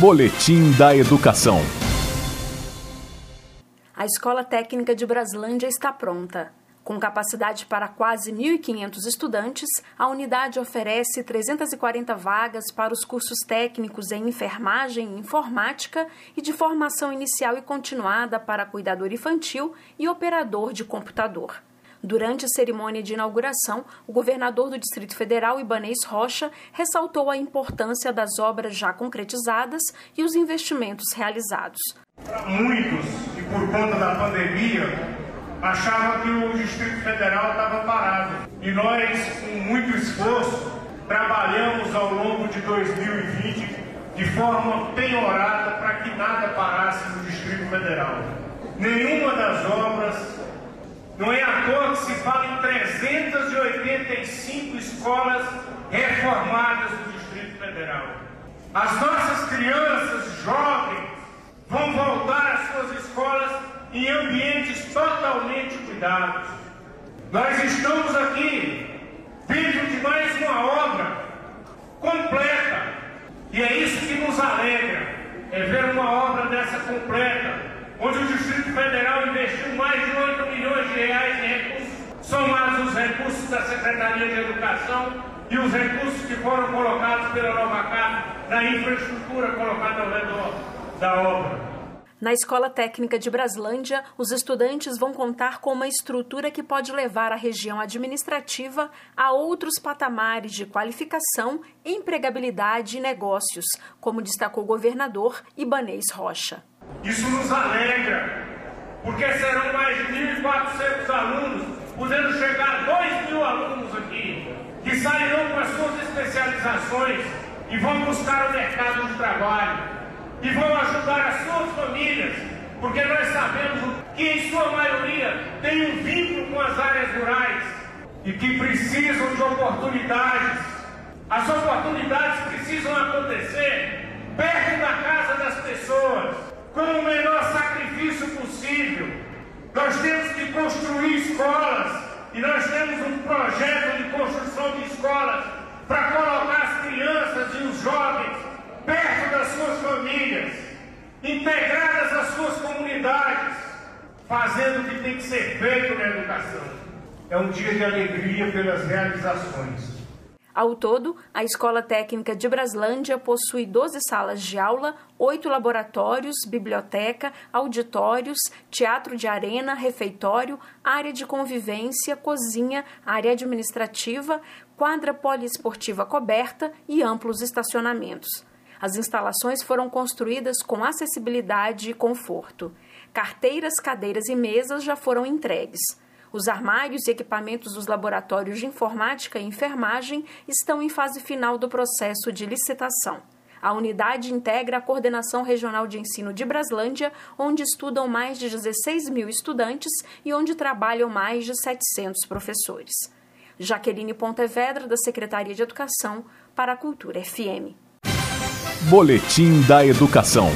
Boletim da Educação. A Escola Técnica de Braslândia está pronta. Com capacidade para quase 1.500 estudantes, a unidade oferece 340 vagas para os cursos técnicos em enfermagem e informática e de formação inicial e continuada para cuidador infantil e operador de computador. Durante a cerimônia de inauguração, o governador do Distrito Federal, Ibanez Rocha, ressaltou a importância das obras já concretizadas e os investimentos realizados. Muitos, e por conta da pandemia, achavam que o Distrito Federal estava parado. E nós, com muito esforço, trabalhamos ao longo de 2020 de forma penhorada para que nada parasse no Distrito Federal. Nenhuma das obras não é à toa que se fala em 385 escolas reformadas no Distrito Federal. As nossas crianças, jovens, vão voltar às suas escolas em ambientes totalmente cuidados. Nós estamos aqui dentro de mais uma obra completa. E é isso que nos alegra, é ver uma obra dessa completa, onde o Distrito Federal investiu mais de 8 milhões de reais recursos, somados os recursos da Secretaria de Educação e os recursos que foram colocados pela Nova Casa na infraestrutura colocada ao redor da obra. Na Escola Técnica de Braslândia, os estudantes vão contar com uma estrutura que pode levar a região administrativa a outros patamares de qualificação, empregabilidade e negócios, como destacou o governador Ibanês Rocha. Isso nos alegra, porque serão mais de 1.400 alunos, podendo chegar a 2 mil alunos aqui, que sairão as suas especializações e vão buscar o mercado de trabalho, e vão ajudar as suas famílias, porque nós sabemos que em sua maioria tem um vínculo com as áreas rurais e que precisam de oportunidades. As oportunidades precisam acontecer perto da casa das pessoas com o menor sacrifício possível. Nós temos que construir escolas e nós temos um projeto de construção de escolas para colocar as crianças e os jovens perto das suas famílias, integradas às suas comunidades, fazendo o que tem que ser feito na educação. É um dia de alegria pelas realizações. Ao todo, a Escola Técnica de Braslândia possui 12 salas de aula, oito laboratórios, biblioteca, auditórios, teatro de arena, refeitório, área de convivência, cozinha, área administrativa, quadra poliesportiva coberta e amplos estacionamentos. As instalações foram construídas com acessibilidade e conforto. Carteiras, cadeiras e mesas já foram entregues. Os armários e equipamentos dos laboratórios de informática e enfermagem estão em fase final do processo de licitação. A unidade integra a Coordenação Regional de Ensino de Braslândia, onde estudam mais de 16 mil estudantes e onde trabalham mais de 700 professores. Jaqueline Pontevedra, da Secretaria de Educação, para a Cultura FM. Boletim da Educação.